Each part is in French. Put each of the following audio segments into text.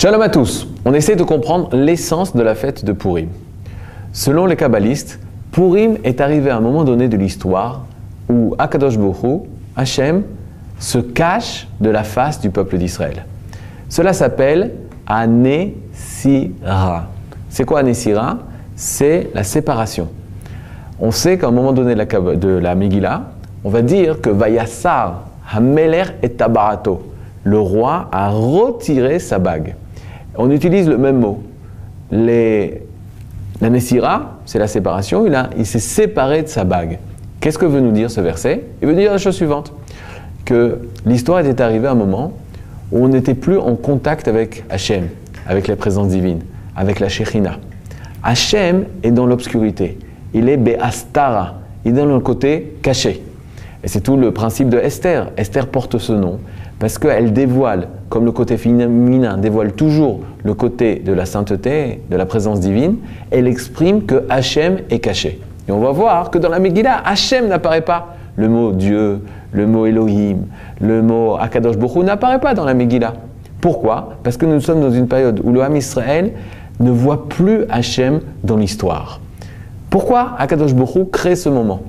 Shalom à tous. On essaie de comprendre l'essence de la fête de Purim. Selon les kabbalistes, Purim est arrivé à un moment donné de l'histoire où Akadosh Borou, Hachem, se cache de la face du peuple d'Israël. Cela s'appelle Anesira. C'est quoi Anesira? C'est la séparation. On sait qu'à un moment donné de la, Megillah, on va dire que Vayassar Hameler et Tabarato, le roi a retiré sa bague. On utilise le même mot. Les, la Nessira, c'est la séparation, il, il s'est séparé de sa bague. Qu'est-ce que veut nous dire ce verset? Il veut dire la chose suivante que l'histoire était arrivée à un moment où on n'était plus en contact avec Hachem, avec la présence divine, avec la Shekhinah. Hachem est dans l'obscurité. Il est Be'astara. Il est dans le côté caché. Et c'est tout le principe de Esther. Esther porte ce nom parce qu'elle dévoile, comme le côté féminin dévoile toujours le côté de la sainteté, de la présence divine, elle exprime que Hachem est caché. Et on va voir que dans la Megillah, Hachem n'apparaît pas. Le mot Dieu, le mot Elohim, le mot Akadosh Bokhu n'apparaît pas dans la Megillah. Pourquoi? Parce que nous sommes dans une période où le Ham Israël ne voit plus Hachem dans l'histoire. Pourquoi Akadosh Bokhu crée ce moment?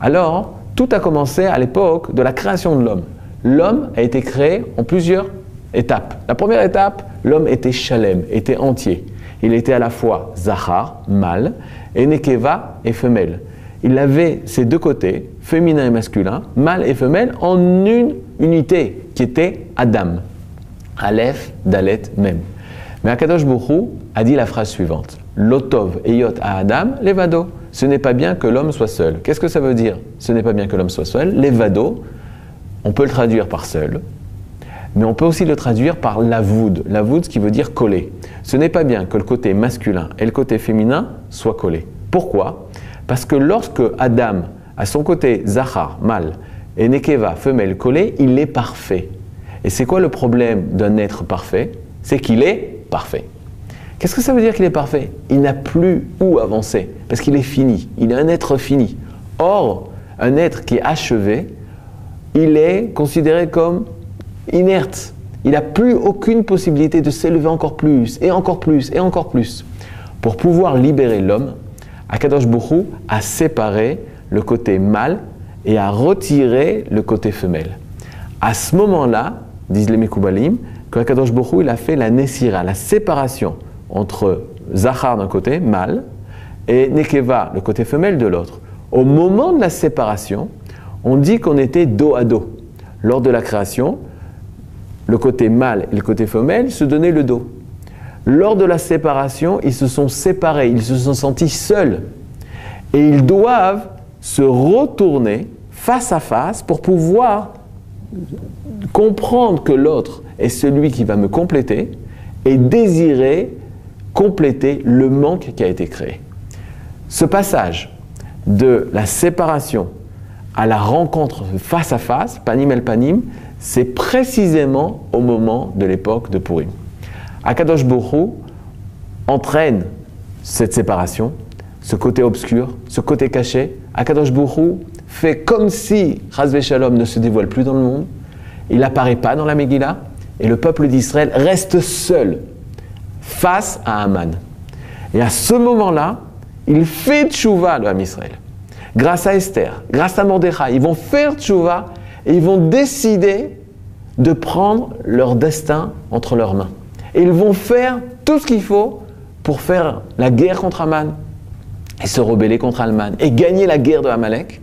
Alors, tout a commencé à l'époque de la création de l'homme. L'homme a été créé en plusieurs étapes. La première étape, l'homme était shalem, était entier. Il était à la fois zahar, mâle, et nekeva et femelle. Il avait ces deux côtés, féminin et masculin, mâle et femelle, en une unité qui était Adam. Aleph, Dalet, même. Mais Akadosh Bokhu a dit la phrase suivante Lotov eyot à Adam, levado. Ce n'est pas bien que l'homme soit seul. Qu'est-ce que ça veut dire? Ce n'est pas bien que l'homme soit seul. Levado, on peut le traduire par seul, mais on peut aussi le traduire par lavoud. Lavoud, ce qui veut dire coller. Ce n'est pas bien que le côté masculin et le côté féminin soient collés. Pourquoi? Parce que lorsque Adam a son côté zahar, mâle, et nekeva, femelle, collée, il est parfait. Et c'est quoi le problème d'un être parfait? C'est qu'il est parfait. Qu'est-ce que ça veut dire qu'il est parfait? Il n'a plus où avancer, parce qu'il est fini. Il est un être fini. Or, un être qui est achevé, il est considéré comme inerte. Il n'a plus aucune possibilité de s'élever encore plus, et encore plus, et encore plus. Pour pouvoir libérer l'homme, Akadosh Bokhu a séparé le côté mâle et a retiré le côté femelle. À ce moment-là, disent les Mekoubalim, que Akadosh il a fait la Nessira, la séparation entre Zachar d'un côté, mâle, et Nekeva, le côté femelle, de l'autre. Au moment de la séparation, on dit qu'on était dos à dos. Lors de la création, le côté mâle et le côté femelle se donnaient le dos. Lors de la séparation, ils se sont séparés, ils se sont sentis seuls. Et ils doivent se retourner face à face pour pouvoir comprendre que l'autre est celui qui va me compléter et désirer compléter le manque qui a été créé. Ce passage de la séparation à la rencontre face à face, panim el panim, c'est précisément au moment de l'époque de Purim. Akadosh Borou entraîne cette séparation, ce côté obscur, ce côté caché. Akadosh Borou fait comme si Razvé Shalom ne se dévoile plus dans le monde, il n'apparaît pas dans la Megillah, et le peuple d'Israël reste seul face à Aman. Et à ce moment-là, il fait tchouva, le Ham Israël. Grâce à Esther, grâce à Mordechai, ils vont faire tchouva et ils vont décider de prendre leur destin entre leurs mains. Et ils vont faire tout ce qu'il faut pour faire la guerre contre Aman et se rebeller contre Aman et gagner la guerre de Amalek.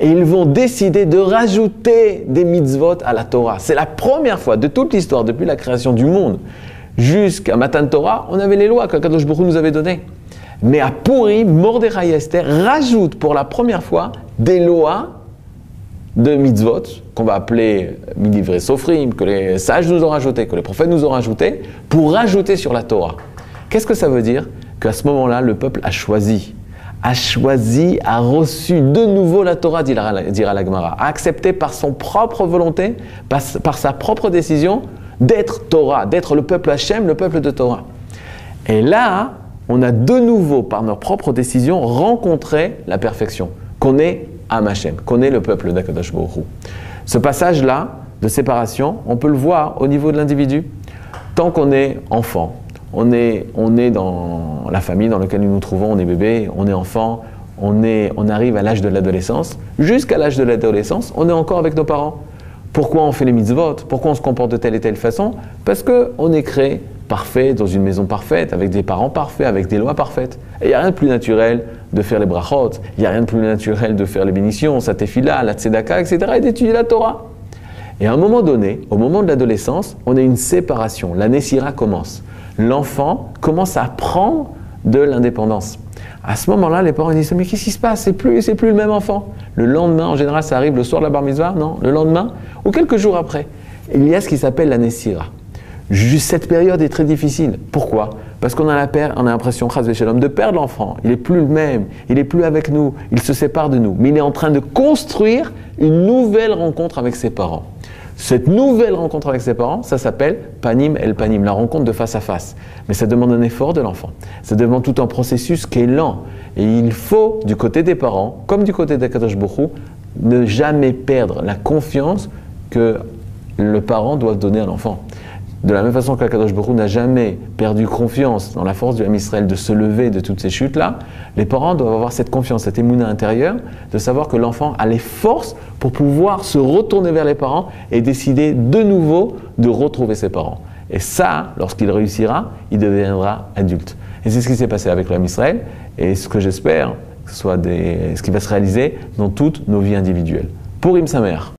Et ils vont décider de rajouter des mitzvot à la Torah. C'est la première fois de toute l'histoire, depuis la création du monde, jusqu'à Matan Torah, on avait les lois que Kadosh Baruch nous avait données. Mais à Pourri, Mordechai et Esther pour la première fois des lois de mitzvot, qu'on va appeler midivre sofrim, que les sages nous ont rajouté, que les prophètes nous ont rajouté, pour rajouter sur la Torah. Qu'est-ce que ça veut dire? Qu'à ce moment-là, le peuple a choisi, a choisi, a reçu de nouveau la Torah, dira la Gemara, a accepté par son propre volonté, par sa propre décision, d'être Torah, d'être le peuple Hachem, le peuple de Torah. Et là, on a de nouveau, par nos propres décisions, rencontré la perfection, qu'on est Am Hachem, qu'on est le peuple d'Akadosh Baruch Ce passage-là de séparation, on peut le voir au niveau de l'individu. tant qu'on est enfant, on est, on est dans la famille dans laquelle nous nous trouvons, on est bébé, on est enfant, on, est, on arrive à l'âge de l'adolescence, jusqu'à l'âge de l'adolescence, on est encore avec nos parents. Pourquoi on fait les mitzvot? Pourquoi on se comporte de telle et telle façon? Parce qu'on est créé parfait, dans une maison parfaite, avec des parents parfaits, avec des lois parfaites. Et il n'y a rien de plus naturel de faire les brachot, il n'y a rien de plus naturel de faire les bénédictions, sa tefila, la tzedaka, etc., et d'étudier la Torah. Et à un moment donné, au moment de l'adolescence, on a une séparation. La Nessira commence. L'enfant commence à prendre de l'indépendance. À ce moment-là, les parents disent Mais qu'est-ce qui se passe? C'est plus, c'est plus le même enfant. Le lendemain, en général, ça arrive le soir de la bar mitzvah, non Le lendemain ou quelques jours après. Il y a ce qui s'appelle la Nessira. Cette période est très difficile. Pourquoi? Parce qu'on a l'impression, de perdre l'enfant. Il n'est plus le même, il n'est plus avec nous, il se sépare de nous. Mais il est en train de construire une nouvelle rencontre avec ses parents. Cette nouvelle rencontre avec ses parents, ça s'appelle panim el panim, la rencontre de face à face. Mais ça demande un effort de l'enfant. Ça demande tout un processus qui est lent. Et il faut, du côté des parents, comme du côté d'Akadosh Bokhu, ne jamais perdre la confiance que le parent doit donner à l'enfant. De la même façon qu'Akadosh Baruch n'a jamais perdu confiance dans la force du Ham Israël de se lever de toutes ces chutes-là, les parents doivent avoir cette confiance, cette émouna intérieure, de savoir que l'enfant a les forces pour pouvoir se retourner vers les parents et décider de nouveau de retrouver ses parents. Et ça, lorsqu'il réussira, il deviendra adulte. Et c'est ce qui s'est passé avec Ham Israël, et ce que j'espère, ce soit ce qui va se réaliser dans toutes nos vies individuelles. Pour Im Samer.